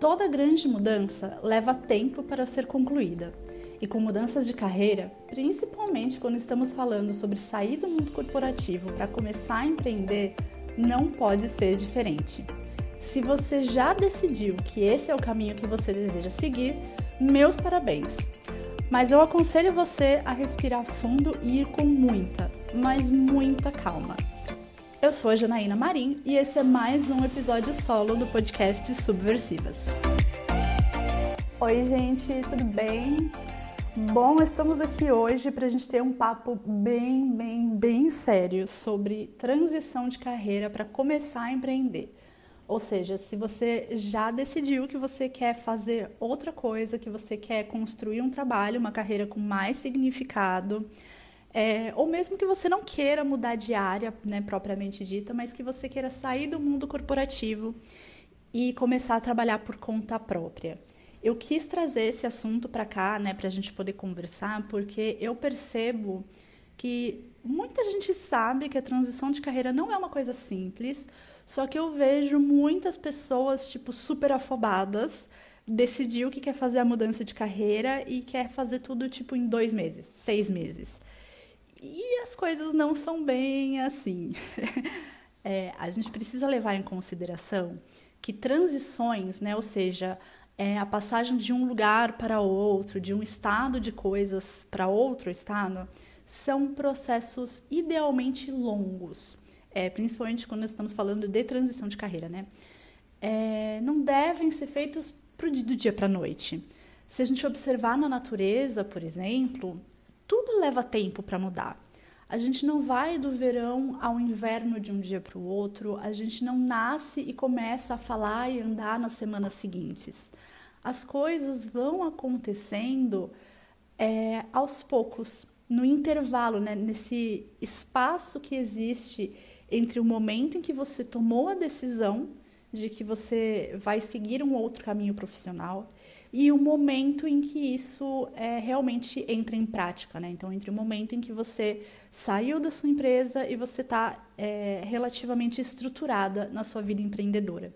Toda grande mudança leva tempo para ser concluída. E com mudanças de carreira, principalmente quando estamos falando sobre sair do mundo corporativo para começar a empreender, não pode ser diferente. Se você já decidiu que esse é o caminho que você deseja seguir, meus parabéns! Mas eu aconselho você a respirar fundo e ir com muita, mas muita calma. Eu sou a Janaína Marim e esse é mais um episódio solo do podcast Subversivas. Oi, gente, tudo bem? Bom, estamos aqui hoje para a gente ter um papo bem, bem, bem sério sobre transição de carreira para começar a empreender. Ou seja, se você já decidiu que você quer fazer outra coisa, que você quer construir um trabalho, uma carreira com mais significado, é, ou mesmo que você não queira mudar de área, né, propriamente dita, mas que você queira sair do mundo corporativo e começar a trabalhar por conta própria. Eu quis trazer esse assunto para cá, né, para a gente poder conversar, porque eu percebo que muita gente sabe que a transição de carreira não é uma coisa simples, só que eu vejo muitas pessoas, tipo, super afobadas, decidiu que quer fazer a mudança de carreira e quer fazer tudo, tipo, em dois meses, seis meses. E as coisas não são bem assim. é, a gente precisa levar em consideração que transições, né, ou seja, é, a passagem de um lugar para outro, de um estado de coisas para outro estado, são processos idealmente longos, é, principalmente quando estamos falando de transição de carreira, né? É, não devem ser feitos pro, do dia para a noite. Se a gente observar na natureza, por exemplo, leva tempo para mudar. A gente não vai do verão ao inverno de um dia para o outro, a gente não nasce e começa a falar e andar nas semanas seguintes. As coisas vão acontecendo é, aos poucos, no intervalo, né, nesse espaço que existe entre o momento em que você tomou a decisão de que você vai seguir um outro caminho profissional e o momento em que isso é, realmente entra em prática, né? Então, entre o momento em que você saiu da sua empresa e você está é, relativamente estruturada na sua vida empreendedora.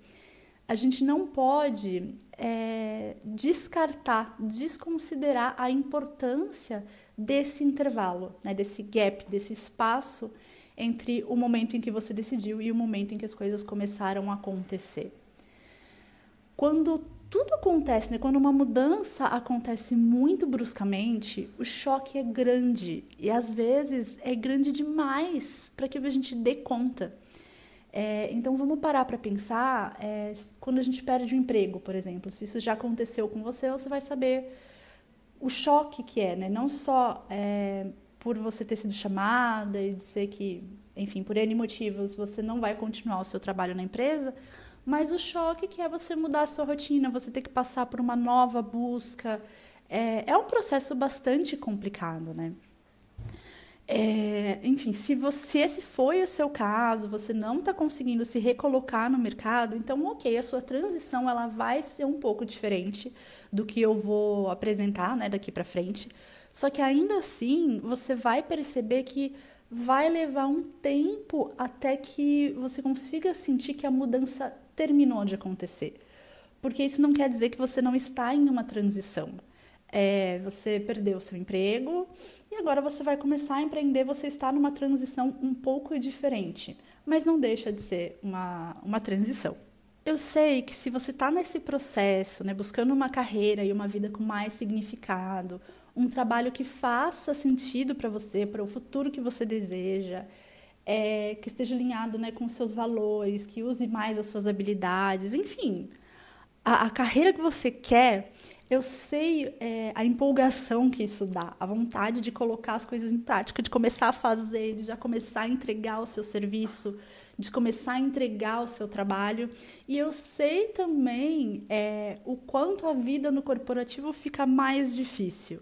A gente não pode é, descartar, desconsiderar a importância desse intervalo, né? desse gap, desse espaço entre o momento em que você decidiu e o momento em que as coisas começaram a acontecer. Quando tudo acontece, né? Quando uma mudança acontece muito bruscamente, o choque é grande e às vezes é grande demais para que a gente dê conta. É, então vamos parar para pensar é, quando a gente perde o um emprego, por exemplo. Se isso já aconteceu com você, você vai saber o choque que é, né? Não só é, por você ter sido chamada e dizer que, enfim, por N motivos você não vai continuar o seu trabalho na empresa, mas o choque que é você mudar a sua rotina, você ter que passar por uma nova busca, é, é um processo bastante complicado, né? É, enfim, se você esse foi o seu caso, você não está conseguindo se recolocar no mercado, então ok, a sua transição ela vai ser um pouco diferente do que eu vou apresentar, né, daqui para frente. Só que ainda assim, você vai perceber que vai levar um tempo até que você consiga sentir que a mudança terminou de acontecer. Porque isso não quer dizer que você não está em uma transição. É, você perdeu seu emprego e agora você vai começar a empreender, você está numa transição um pouco diferente, mas não deixa de ser uma, uma transição. Eu sei que se você está nesse processo, né, buscando uma carreira e uma vida com mais significado, um trabalho que faça sentido para você, para o futuro que você deseja, é, que esteja alinhado né, com os seus valores, que use mais as suas habilidades, enfim. A, a carreira que você quer, eu sei é, a empolgação que isso dá, a vontade de colocar as coisas em prática, de começar a fazer, de já começar a entregar o seu serviço, de começar a entregar o seu trabalho. E eu sei também é, o quanto a vida no corporativo fica mais difícil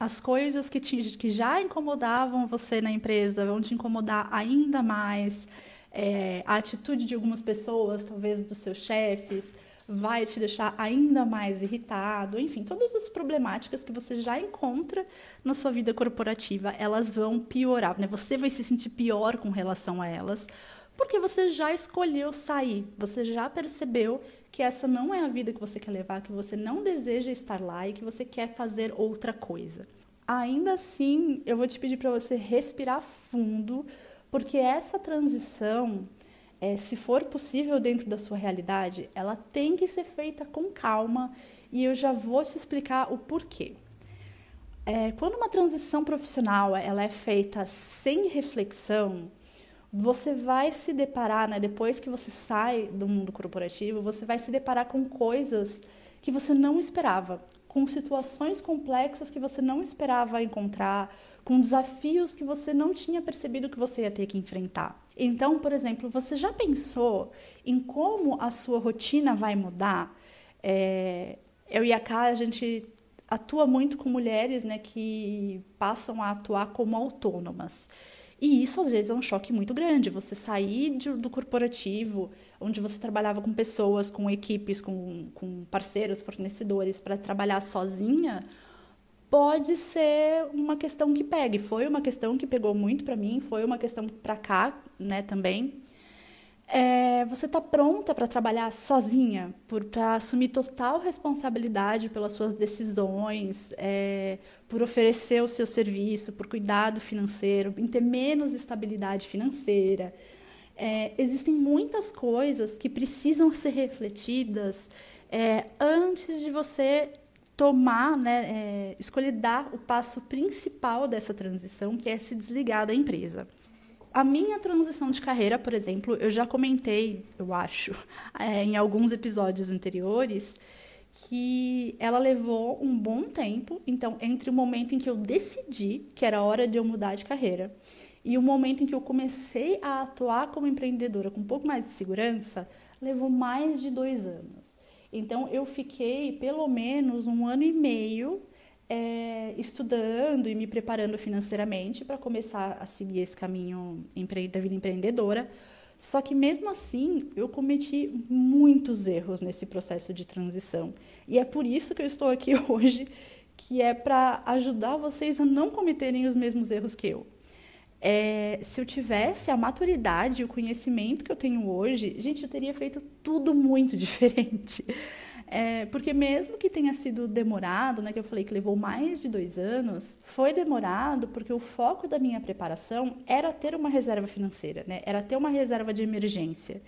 as coisas que, te, que já incomodavam você na empresa vão te incomodar ainda mais. É, a atitude de algumas pessoas, talvez dos seus chefes, vai te deixar ainda mais irritado. Enfim, todas as problemáticas que você já encontra na sua vida corporativa, elas vão piorar. Né? Você vai se sentir pior com relação a elas, porque você já escolheu sair, você já percebeu que essa não é a vida que você quer levar, que você não deseja estar lá e que você quer fazer outra coisa. Ainda assim, eu vou te pedir para você respirar fundo, porque essa transição, é, se for possível dentro da sua realidade, ela tem que ser feita com calma e eu já vou te explicar o porquê. É, quando uma transição profissional ela é feita sem reflexão, você vai se deparar, né, depois que você sai do mundo corporativo, você vai se deparar com coisas que você não esperava, com situações complexas que você não esperava encontrar, com desafios que você não tinha percebido que você ia ter que enfrentar. Então, por exemplo, você já pensou em como a sua rotina vai mudar? É, eu e a Ká, a gente atua muito com mulheres né, que passam a atuar como autônomas. E isso às vezes é um choque muito grande. Você sair de, do corporativo, onde você trabalhava com pessoas, com equipes, com, com parceiros, fornecedores, para trabalhar sozinha, pode ser uma questão que pegue. Foi uma questão que pegou muito para mim, foi uma questão para cá, né, também. É, você está pronta para trabalhar sozinha, para assumir total responsabilidade pelas suas decisões, é, por oferecer o seu serviço, por cuidado financeiro, em ter menos estabilidade financeira. É, existem muitas coisas que precisam ser refletidas é, antes de você tomar, né, é, escolher dar o passo principal dessa transição, que é se desligar da empresa a minha transição de carreira, por exemplo, eu já comentei, eu acho, é, em alguns episódios anteriores, que ela levou um bom tempo. Então, entre o momento em que eu decidi que era hora de eu mudar de carreira e o momento em que eu comecei a atuar como empreendedora com um pouco mais de segurança, levou mais de dois anos. Então, eu fiquei pelo menos um ano e meio é, estudando e me preparando financeiramente para começar a seguir esse caminho da vida empreendedora. Só que mesmo assim, eu cometi muitos erros nesse processo de transição. E é por isso que eu estou aqui hoje, que é para ajudar vocês a não cometerem os mesmos erros que eu. É, se eu tivesse a maturidade e o conhecimento que eu tenho hoje, gente, eu teria feito tudo muito diferente. É, porque mesmo que tenha sido demorado, né, que eu falei que levou mais de dois anos, foi demorado porque o foco da minha preparação era ter uma reserva financeira, né, era ter uma reserva de emergência.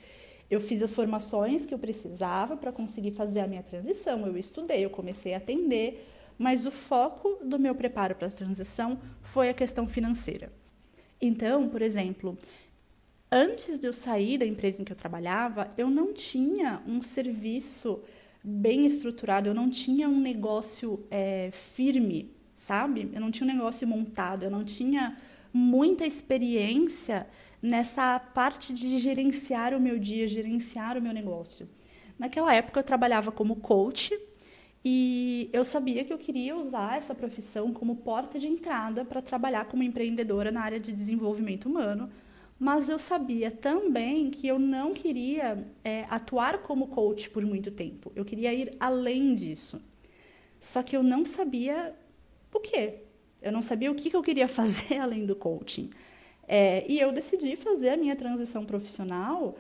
Eu fiz as formações que eu precisava para conseguir fazer a minha transição. Eu estudei, eu comecei a atender, mas o foco do meu preparo para a transição foi a questão financeira. Então, por exemplo, antes de eu sair da empresa em que eu trabalhava, eu não tinha um serviço bem estruturado, eu não tinha um negócio é, firme, sabe? Eu não tinha um negócio montado, eu não tinha muita experiência nessa parte de gerenciar o meu dia, gerenciar o meu negócio. Naquela época eu trabalhava como coach e eu sabia que eu queria usar essa profissão como porta de entrada para trabalhar como empreendedora na área de desenvolvimento humano, mas eu sabia também que eu não queria é, atuar como coach por muito tempo. Eu queria ir além disso. Só que eu não sabia o quê. Eu não sabia o que, que eu queria fazer além do coaching. É, e eu decidi fazer a minha transição profissional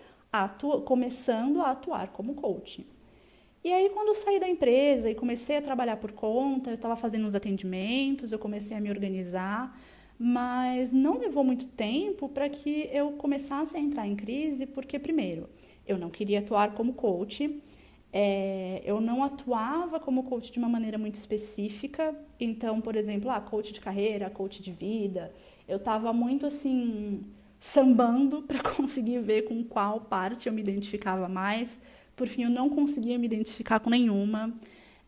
começando a atuar como coach. E aí, quando eu saí da empresa e comecei a trabalhar por conta, eu estava fazendo os atendimentos, eu comecei a me organizar mas não levou muito tempo para que eu começasse a entrar em crise, porque, primeiro, eu não queria atuar como coach, é, eu não atuava como coach de uma maneira muito específica. Então, por exemplo, ah, coach de carreira, coach de vida, eu estava muito assim, sambando para conseguir ver com qual parte eu me identificava mais. Por fim, eu não conseguia me identificar com nenhuma.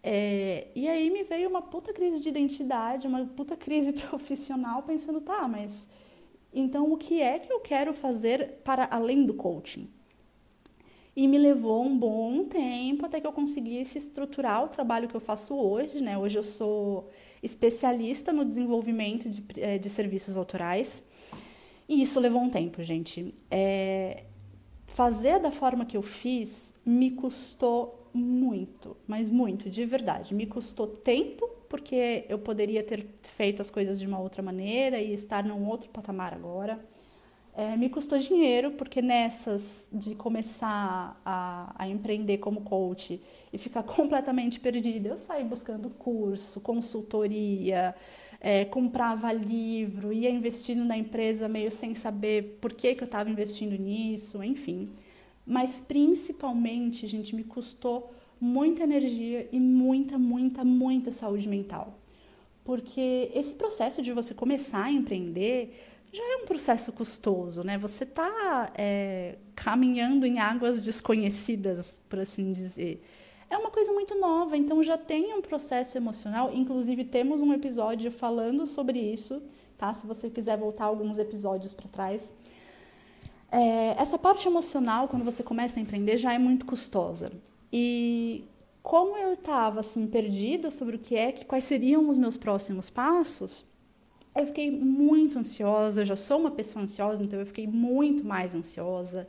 É, e aí me veio uma puta crise de identidade, uma puta crise profissional, pensando, tá, mas então o que é que eu quero fazer para além do coaching? E me levou um bom tempo até que eu conseguisse estruturar o trabalho que eu faço hoje, né? Hoje eu sou especialista no desenvolvimento de, é, de serviços autorais. E isso levou um tempo, gente. É, fazer da forma que eu fiz me custou muito, mas muito, de verdade. Me custou tempo, porque eu poderia ter feito as coisas de uma outra maneira e estar num outro patamar agora. É, me custou dinheiro, porque nessas de começar a, a, empreender como coach e ficar completamente perdida, eu saí buscando curso, consultoria, é, comprava livro, ia investindo na empresa meio sem saber por que, que eu estava investindo nisso, enfim. Mas principalmente, gente, me custou muita energia e muita, muita, muita saúde mental. Porque esse processo de você começar a empreender já é um processo custoso, né? Você está é, caminhando em águas desconhecidas, por assim dizer. É uma coisa muito nova, então já tem um processo emocional. Inclusive, temos um episódio falando sobre isso, tá? Se você quiser voltar alguns episódios para trás. É, essa parte emocional, quando você começa a empreender, já é muito custosa. E como eu estava assim perdida sobre o que é, que quais seriam os meus próximos passos, eu fiquei muito ansiosa. Eu já sou uma pessoa ansiosa, então eu fiquei muito mais ansiosa.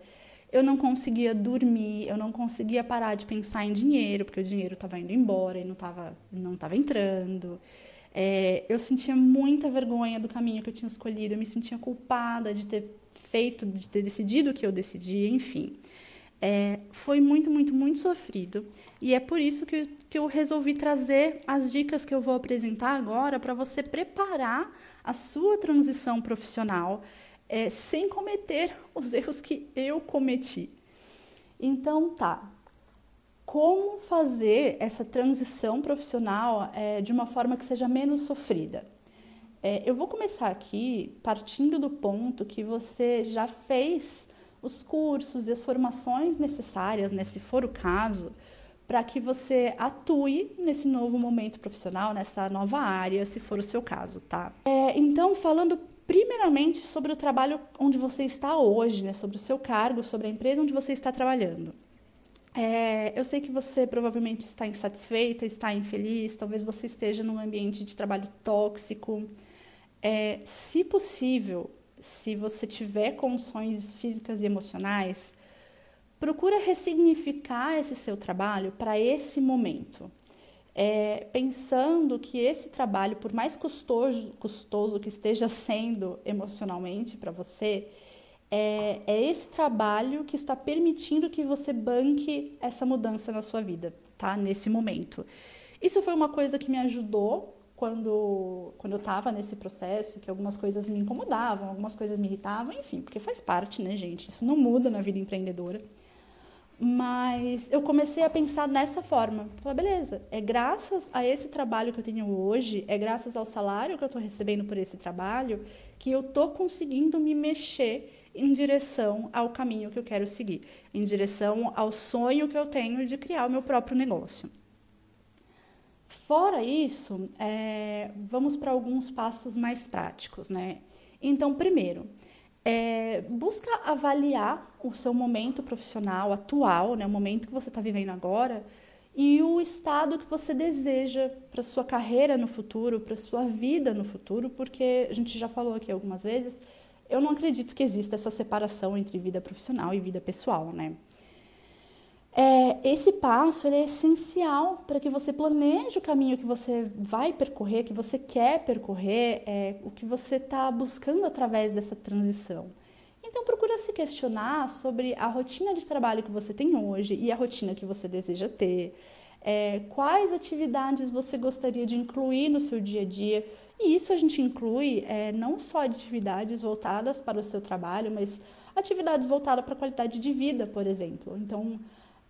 Eu não conseguia dormir, eu não conseguia parar de pensar em dinheiro, porque o dinheiro estava indo embora e não estava não tava entrando. É, eu sentia muita vergonha do caminho que eu tinha escolhido, eu me sentia culpada de ter feito, de ter decidido o que eu decidi, enfim. É, foi muito, muito, muito sofrido. E é por isso que, que eu resolvi trazer as dicas que eu vou apresentar agora para você preparar a sua transição profissional é, sem cometer os erros que eu cometi. Então, tá. Como fazer essa transição profissional é, de uma forma que seja menos sofrida? É, eu vou começar aqui partindo do ponto que você já fez os cursos e as formações necessárias, né, se for o caso, para que você atue nesse novo momento profissional, nessa nova área, se for o seu caso, tá? É, então, falando primeiramente sobre o trabalho onde você está hoje, né, sobre o seu cargo, sobre a empresa onde você está trabalhando. É, eu sei que você provavelmente está insatisfeita, está infeliz, talvez você esteja num ambiente de trabalho tóxico. É, se possível, se você tiver condições físicas e emocionais, procura ressignificar esse seu trabalho para esse momento. É, pensando que esse trabalho, por mais custoso, custoso que esteja sendo emocionalmente para você, é, é, esse trabalho que está permitindo que você banque essa mudança na sua vida, tá? Nesse momento. Isso foi uma coisa que me ajudou quando, quando eu estava nesse processo, que algumas coisas me incomodavam, algumas coisas me irritavam, enfim, porque faz parte, né, gente? Isso não muda na vida empreendedora. Mas eu comecei a pensar dessa forma. Falei, beleza, é graças a esse trabalho que eu tenho hoje, é graças ao salário que eu estou recebendo por esse trabalho, que eu estou conseguindo me mexer em direção ao caminho que eu quero seguir, em direção ao sonho que eu tenho de criar o meu próprio negócio. Fora isso, é, vamos para alguns passos mais práticos, né? Então, primeiro, é, busca avaliar o seu momento profissional atual, né, o momento que você está vivendo agora, e o estado que você deseja para sua carreira no futuro, para sua vida no futuro, porque a gente já falou aqui algumas vezes, eu não acredito que exista essa separação entre vida profissional e vida pessoal, né? É, esse passo é essencial para que você planeje o caminho que você vai percorrer, que você quer percorrer, é, o que você está buscando através dessa transição. Então, procura se questionar sobre a rotina de trabalho que você tem hoje e a rotina que você deseja ter. É, quais atividades você gostaria de incluir no seu dia a dia? E isso a gente inclui é, não só atividades voltadas para o seu trabalho, mas atividades voltadas para a qualidade de vida, por exemplo. Então,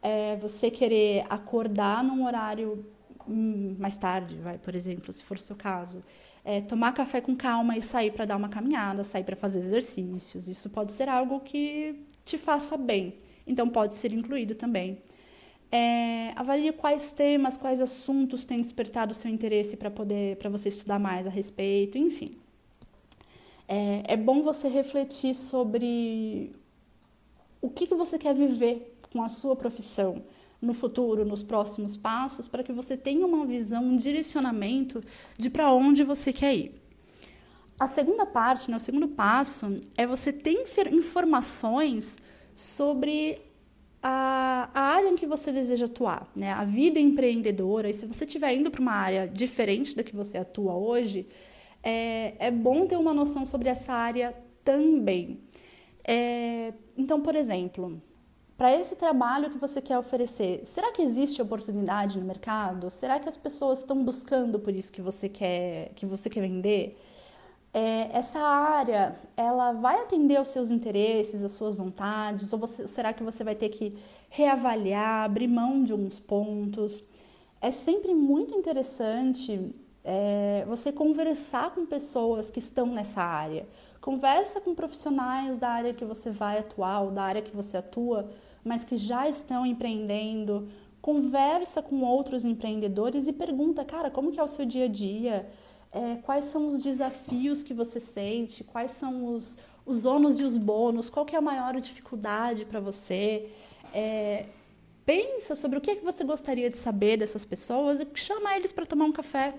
é você querer acordar num horário hum, mais tarde, vai, por exemplo, se for o seu caso. É, tomar café com calma e sair para dar uma caminhada, sair para fazer exercícios. Isso pode ser algo que te faça bem. Então, pode ser incluído também. É, avalie quais temas, quais assuntos têm despertado o seu interesse para poder, para você estudar mais a respeito, enfim. É, é bom você refletir sobre o que, que você quer viver com a sua profissão no futuro, nos próximos passos, para que você tenha uma visão, um direcionamento de para onde você quer ir. A segunda parte, né, o segundo passo, é você ter informações sobre a, a, área em que você deseja atuar, né? a vida empreendedora. E se você estiver indo para uma área diferente da que você atua hoje, é, é bom ter uma noção sobre essa área também. É, então, por exemplo, para esse trabalho que você quer oferecer, será que existe oportunidade no mercado? Será que as pessoas estão buscando por isso que você quer que você quer vender? É, essa área, ela vai atender aos seus interesses, às suas vontades? Ou você, será que você vai ter que reavaliar, abrir mão de alguns pontos? É sempre muito interessante é, você conversar com pessoas que estão nessa área. Conversa com profissionais da área que você vai atuar ou da área que você atua, mas que já estão empreendendo. Conversa com outros empreendedores e pergunta, cara, como que é o seu dia a dia? É, quais são os desafios que você sente? Quais são os, os ônus e os bônus? Qual que é a maior dificuldade para você? É, pensa sobre o que, é que você gostaria de saber dessas pessoas e chama eles para tomar um café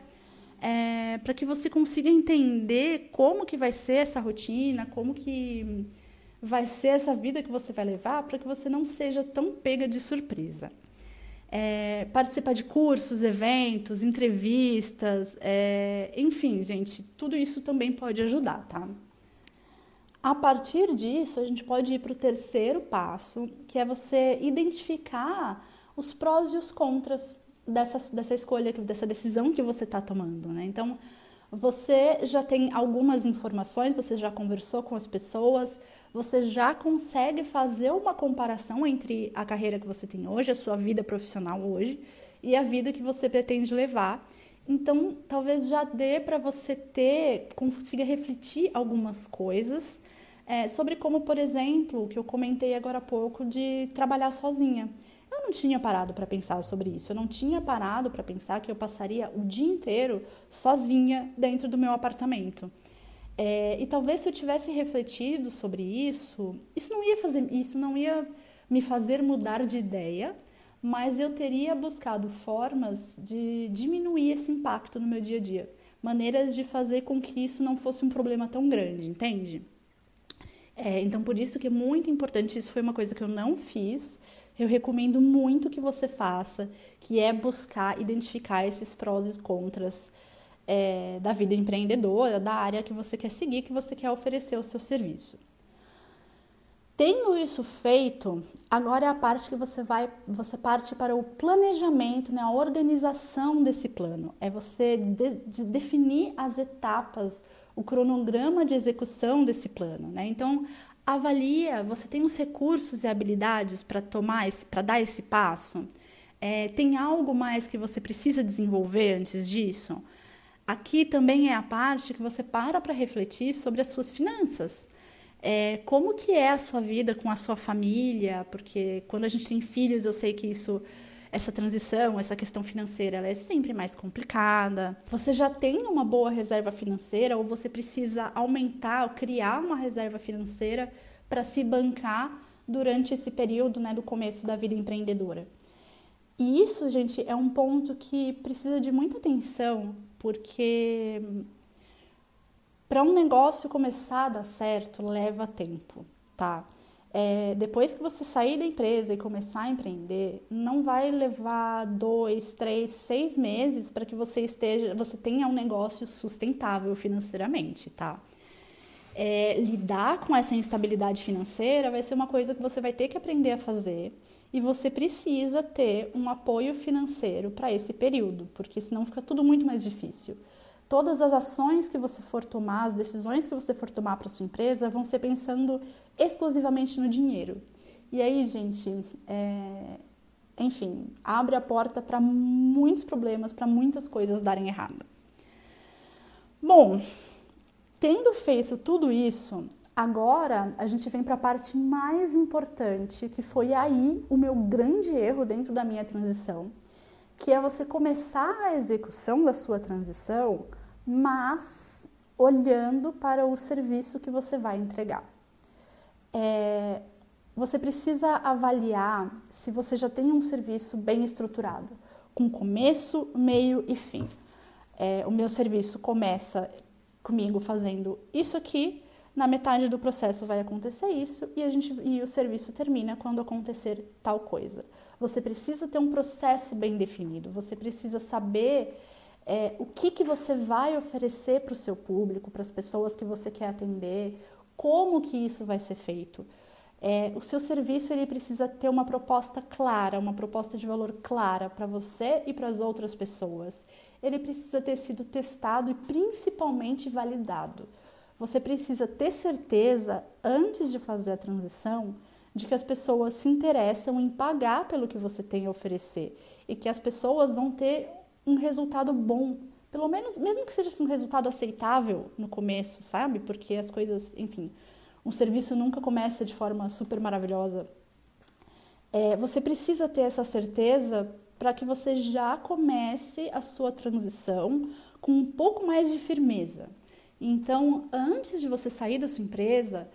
é, para que você consiga entender como que vai ser essa rotina, como que vai ser essa vida que você vai levar, para que você não seja tão pega de surpresa. É, participar de cursos, eventos, entrevistas, é, enfim, gente, tudo isso também pode ajudar, tá? A partir disso, a gente pode ir para o terceiro passo, que é você identificar os prós e os contras dessa, dessa escolha, dessa decisão que você está tomando, né? Então, você já tem algumas informações, você já conversou com as pessoas, você já consegue fazer uma comparação entre a carreira que você tem hoje, a sua vida profissional hoje e a vida que você pretende levar. Então, talvez já dê para você ter, consiga refletir algumas coisas é, sobre como, por exemplo, o que eu comentei agora há pouco de trabalhar sozinha. Eu não tinha parado para pensar sobre isso. Eu não tinha parado para pensar que eu passaria o dia inteiro sozinha dentro do meu apartamento. É, e talvez se eu tivesse refletido sobre isso, isso não ia fazer, isso não ia me fazer mudar de ideia, mas eu teria buscado formas de diminuir esse impacto no meu dia a dia, maneiras de fazer com que isso não fosse um problema tão grande, entende? É, então por isso que é muito importante. Isso foi uma coisa que eu não fiz eu recomendo muito que você faça, que é buscar identificar esses prós e contras é, da vida empreendedora, da área que você quer seguir, que você quer oferecer o seu serviço. Tendo isso feito, agora é a parte que você vai, você parte para o planejamento, né, a organização desse plano. É você de, de definir as etapas, o cronograma de execução desse plano, né? Então, avalia, você tem os recursos e habilidades para tomar para dar esse passo? É, tem algo mais que você precisa desenvolver antes disso? Aqui também é a parte que você para para refletir sobre as suas finanças. É, como que é a sua vida com a sua família? Porque quando a gente tem filhos, eu sei que isso essa transição, essa questão financeira, ela é sempre mais complicada. Você já tem uma boa reserva financeira ou você precisa aumentar ou criar uma reserva financeira para se bancar durante esse período, né, do começo da vida empreendedora. E isso, gente, é um ponto que precisa de muita atenção, porque para um negócio começar a dar certo leva tempo, tá? É, depois que você sair da empresa e começar a empreender, não vai levar dois, três, seis meses para que você esteja, você tenha um negócio sustentável financeiramente, tá? É, lidar com essa instabilidade financeira vai ser uma coisa que você vai ter que aprender a fazer e você precisa ter um apoio financeiro para esse período, porque senão fica tudo muito mais difícil todas as ações que você for tomar, as decisões que você for tomar para sua empresa vão ser pensando exclusivamente no dinheiro. E aí, gente, é... enfim, abre a porta para muitos problemas, para muitas coisas darem errado. Bom, tendo feito tudo isso, agora a gente vem para a parte mais importante, que foi aí o meu grande erro dentro da minha transição, que é você começar a execução da sua transição, mas olhando para o serviço que você vai entregar. É, você precisa avaliar se você já tem um serviço bem estruturado, com começo, meio e fim. É, o meu serviço começa comigo fazendo isso aqui, na metade do processo vai acontecer isso e, a gente, e o serviço termina quando acontecer tal coisa. Você precisa ter um processo bem definido, você precisa saber é, o que, que você vai oferecer para o seu público, para as pessoas que você quer atender, Como que isso vai ser feito? É, o seu serviço ele precisa ter uma proposta clara, uma proposta de valor clara para você e para as outras pessoas. Ele precisa ter sido testado e principalmente validado. Você precisa ter certeza, antes de fazer a transição, de que as pessoas se interessam em pagar pelo que você tem a oferecer e que as pessoas vão ter um resultado bom. Pelo menos, mesmo que seja um resultado aceitável no começo, sabe? Porque as coisas, enfim, um serviço nunca começa de forma super maravilhosa. É, você precisa ter essa certeza para que você já comece a sua transição com um pouco mais de firmeza. Então, antes de você sair da sua empresa,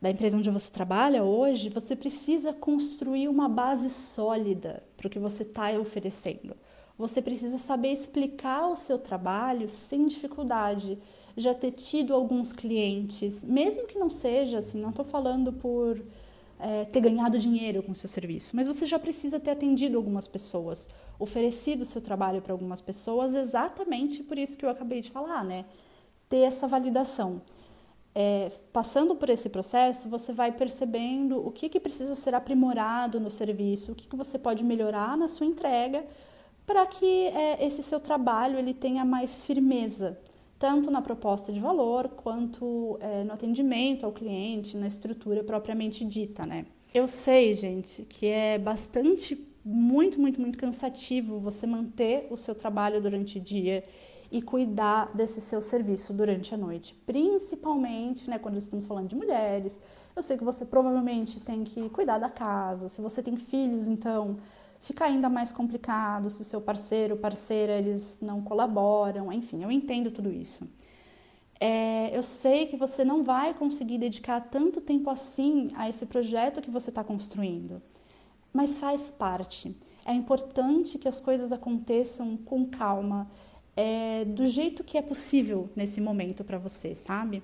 da empresa onde você trabalha hoje, você precisa construir uma base sólida para o que você está oferecendo. Você precisa saber explicar o seu trabalho sem dificuldade já ter tido alguns clientes, mesmo que não seja assim, não estou falando por é, ter ganhado dinheiro com o seu serviço, mas você já precisa ter atendido algumas pessoas, oferecido o seu trabalho para algumas pessoas, exatamente por isso que eu acabei de falar, né? Ter essa validação. É, passando por esse processo, você vai percebendo o que, que precisa ser aprimorado no serviço, o que, que você pode melhorar na sua entrega para que é, esse seu trabalho ele tenha mais firmeza tanto na proposta de valor quanto é, no atendimento ao cliente, na estrutura propriamente dita, né? Eu sei, gente, que é bastante, muito, muito, muito cansativo você manter o seu trabalho durante o dia e cuidar desse seu serviço durante a noite, principalmente, né, quando estamos falando de mulheres. Eu sei que você provavelmente tem que cuidar da casa. Se você tem filhos, então fica ainda mais complicado se o seu parceiro, parceira, eles não colaboram, enfim, eu entendo tudo isso. É, eu sei que você não vai conseguir dedicar tanto tempo assim a esse projeto que você está construindo, mas faz parte. É importante que as coisas aconteçam com calma, é, do jeito que é possível nesse momento para você, sabe?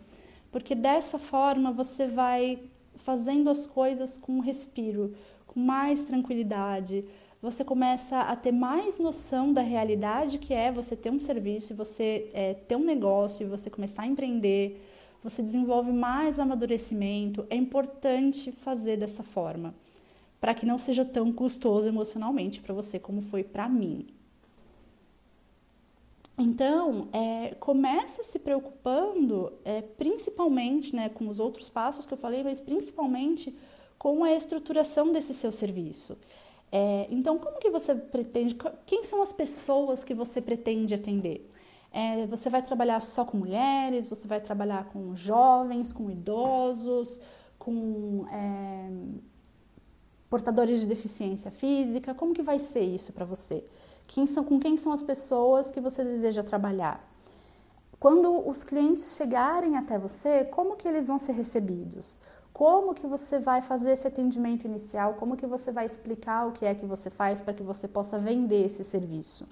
Porque dessa forma você vai fazendo as coisas com respiro, com mais tranquilidade, você começa a ter mais noção da realidade que é você ter um serviço, você é, ter um negócio, você começar a empreender, você desenvolve mais amadurecimento. É importante fazer dessa forma, para que não seja tão custoso emocionalmente para você como foi para mim. Então, é, começa se preocupando, é, principalmente né, com os outros passos que eu falei, mas principalmente com a estruturação desse seu serviço. É, então, como que você pretende? Quem são as pessoas que você pretende atender? É, você vai trabalhar só com mulheres? Você vai trabalhar com jovens, com idosos, com é, portadores de deficiência física? Como que vai ser isso para você? Quem são, com quem são as pessoas que você deseja trabalhar? Quando os clientes chegarem até você, como que eles vão ser recebidos? como que você vai fazer esse atendimento inicial, como que você vai explicar o que é que você faz para que você possa vender esse serviço.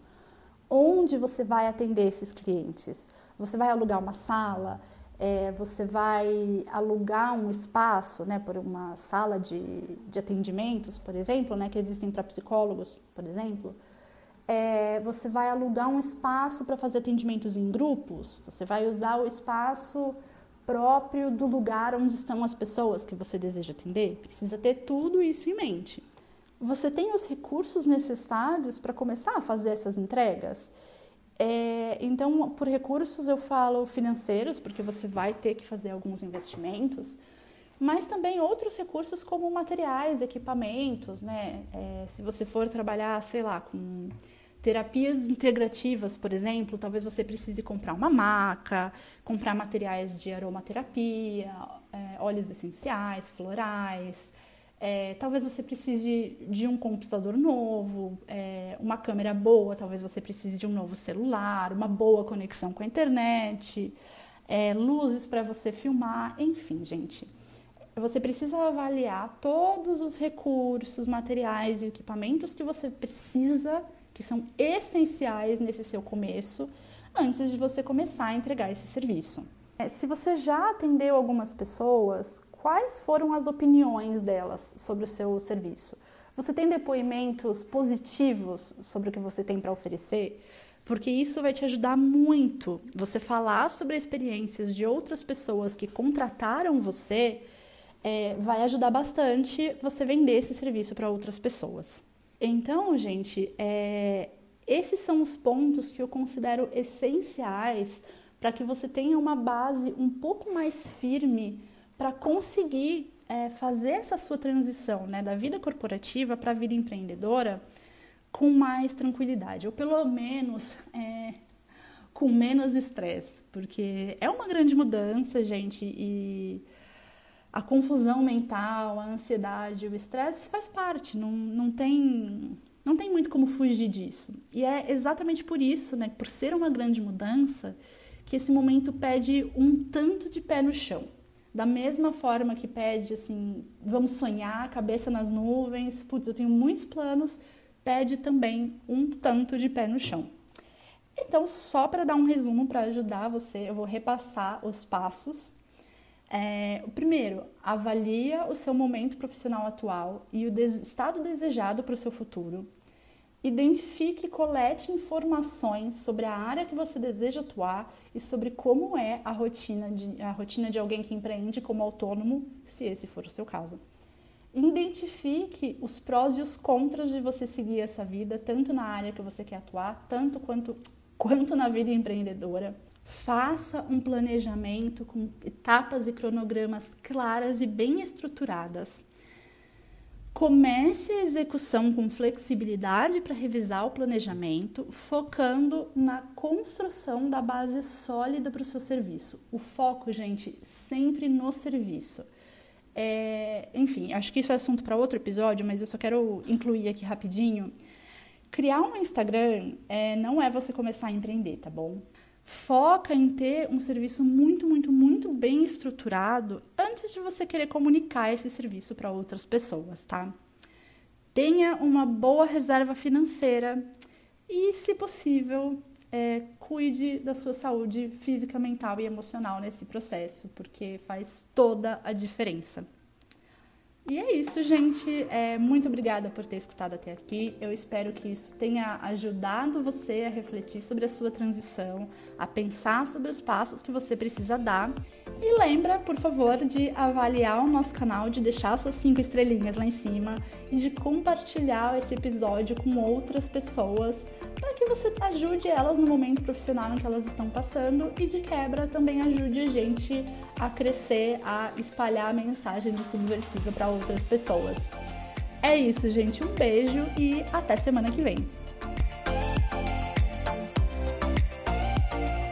Onde você vai atender esses clientes? Você vai alugar uma sala? É, você vai alugar um espaço, né, por uma sala de, de atendimentos, por exemplo, né, que existem para psicólogos, por exemplo. É, você vai alugar um espaço para fazer atendimentos em grupos. Você vai usar o espaço próprio do lugar onde estão as pessoas que você deseja atender. Precisa ter tudo isso em mente. Você tem os recursos necessários para começar a fazer essas entregas? É, então, por recursos eu falo financeiros, porque você vai ter que fazer alguns investimentos, mas também outros recursos como materiais, equipamentos, né? É, se você for trabalhar, sei lá, com Terapias integrativas, por exemplo, talvez você precise comprar uma maca, comprar materiais de aromaterapia, é, óleos essenciais, florais. É, talvez você precise de um computador novo, é, uma câmera boa, talvez você precise de um novo celular, uma boa conexão com a internet, é, luzes para você filmar, enfim, gente. Você precisa avaliar todos os recursos, materiais e equipamentos que você precisa que são essenciais nesse seu começo, antes de você começar a entregar esse serviço. É, se você já atendeu algumas pessoas, quais foram as opiniões delas sobre o seu serviço? Você tem depoimentos positivos sobre o que você tem para oferecer? porque isso vai te ajudar muito. Você falar sobre experiências de outras pessoas que contrataram você é, vai ajudar bastante você vender esse serviço para outras pessoas. Então, gente, é, esses são os pontos que eu considero essenciais para que você tenha uma base um pouco mais firme para conseguir é, fazer essa sua transição né, da vida corporativa para a vida empreendedora com mais tranquilidade, ou pelo menos é, com menos estresse, porque é uma grande mudança, gente, e a confusão mental, a ansiedade, o estresse faz parte, não, não tem não tem muito como fugir disso. E é exatamente por isso, né, por ser uma grande mudança, que esse momento pede um tanto de pé no chão. Da mesma forma que pede, assim, vamos sonhar, cabeça nas nuvens, putz, eu tenho muitos planos, pede também um tanto de pé no chão. Então, só para dar um resumo para ajudar você, eu vou repassar os passos é, o primeiro, avalia o seu momento profissional atual e o de estado desejado para o seu futuro. Identifique e colete informações sobre a área que você deseja atuar e sobre como é a rotina de, a rotina de alguém que empreende como autônomo, se esse for o seu caso. Identifique os prós e os contras de você seguir essa vida, tanto na área que você quer atuar, tanto quanto, quanto na vida empreendedora. Faça um planejamento com etapas e cronogramas claras e bem estruturadas. Comece a execução com flexibilidade para revisar o planejamento, focando na construção da base sólida para o seu serviço. O foco, gente, sempre no serviço. É, enfim, acho que isso é assunto para outro episódio, mas eu só quero incluir aqui rapidinho. Criar um Instagram é, não é você começar a empreender, tá bom? Foca em ter um serviço muito, muito, muito bem estruturado antes de você querer comunicar esse serviço para outras pessoas, tá? Tenha uma boa reserva financeira e, se possível, é, cuide da sua saúde física, mental e emocional nesse processo, porque faz toda a diferença. E é isso, gente. É, muito obrigada por ter escutado até aqui. Eu espero que isso tenha ajudado você a refletir sobre a sua transição, a pensar sobre os passos que você precisa dar. E lembra, por favor, de avaliar o nosso canal, de deixar suas cinco estrelinhas lá em cima e de compartilhar esse episódio com outras pessoas para que você ajude elas no momento profissional em que elas estão passando e de quebra também ajude a gente a crescer, a espalhar a mensagem de subversiva para outras pessoas. É isso, gente. Um beijo e até semana que vem.